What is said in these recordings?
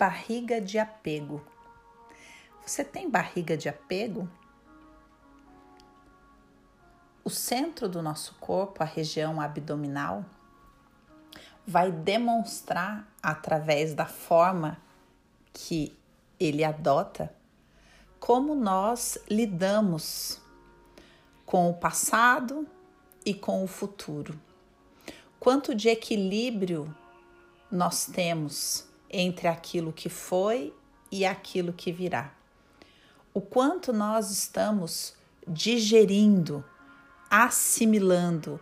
barriga de apego. Você tem barriga de apego? O centro do nosso corpo, a região abdominal, vai demonstrar através da forma que ele adota como nós lidamos com o passado e com o futuro. Quanto de equilíbrio nós temos entre aquilo que foi e aquilo que virá. O quanto nós estamos digerindo, assimilando,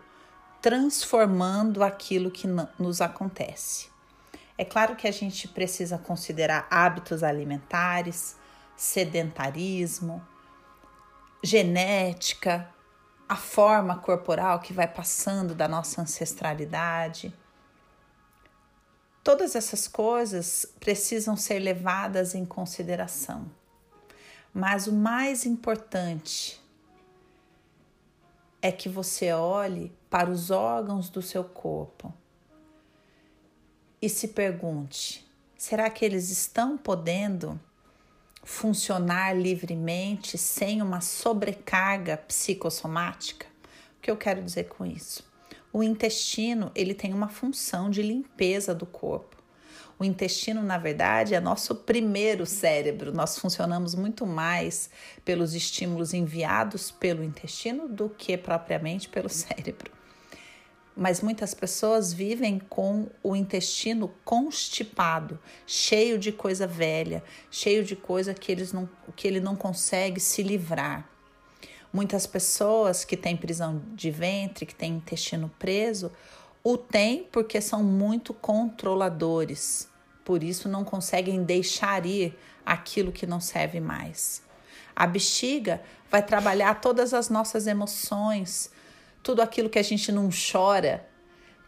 transformando aquilo que nos acontece. É claro que a gente precisa considerar hábitos alimentares, sedentarismo, genética, a forma corporal que vai passando da nossa ancestralidade Todas essas coisas precisam ser levadas em consideração. Mas o mais importante é que você olhe para os órgãos do seu corpo e se pergunte: será que eles estão podendo funcionar livremente sem uma sobrecarga psicossomática? O que eu quero dizer com isso? O intestino, ele tem uma função de limpeza do corpo. O intestino, na verdade, é nosso primeiro cérebro. Nós funcionamos muito mais pelos estímulos enviados pelo intestino do que propriamente pelo cérebro. Mas muitas pessoas vivem com o intestino constipado, cheio de coisa velha, cheio de coisa que, eles não, que ele não consegue se livrar. Muitas pessoas que têm prisão de ventre, que têm intestino preso, o têm porque são muito controladores. Por isso não conseguem deixar ir aquilo que não serve mais. A bexiga vai trabalhar todas as nossas emoções, tudo aquilo que a gente não chora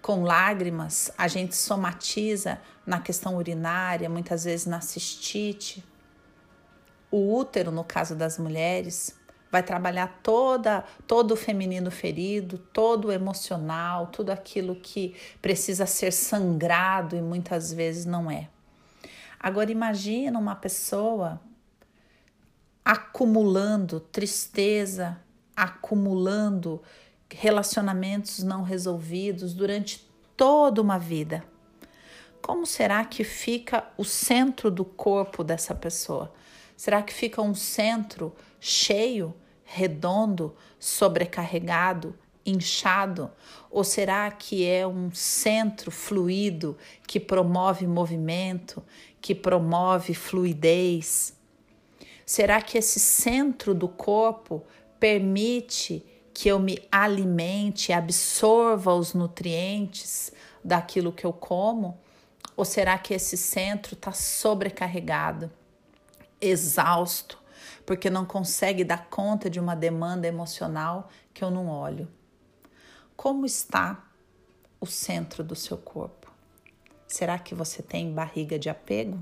com lágrimas, a gente somatiza na questão urinária, muitas vezes na cistite. O útero, no caso das mulheres, vai trabalhar toda todo o feminino ferido, todo o emocional, tudo aquilo que precisa ser sangrado e muitas vezes não é. Agora imagina uma pessoa acumulando tristeza, acumulando relacionamentos não resolvidos durante toda uma vida. Como será que fica o centro do corpo dessa pessoa? Será que fica um centro cheio, redondo, sobrecarregado, inchado? Ou será que é um centro fluido que promove movimento, que promove fluidez? Será que esse centro do corpo permite que eu me alimente, absorva os nutrientes daquilo que eu como? Ou será que esse centro está sobrecarregado, exausto, porque não consegue dar conta de uma demanda emocional que eu não olho. Como está o centro do seu corpo? Será que você tem barriga de apego?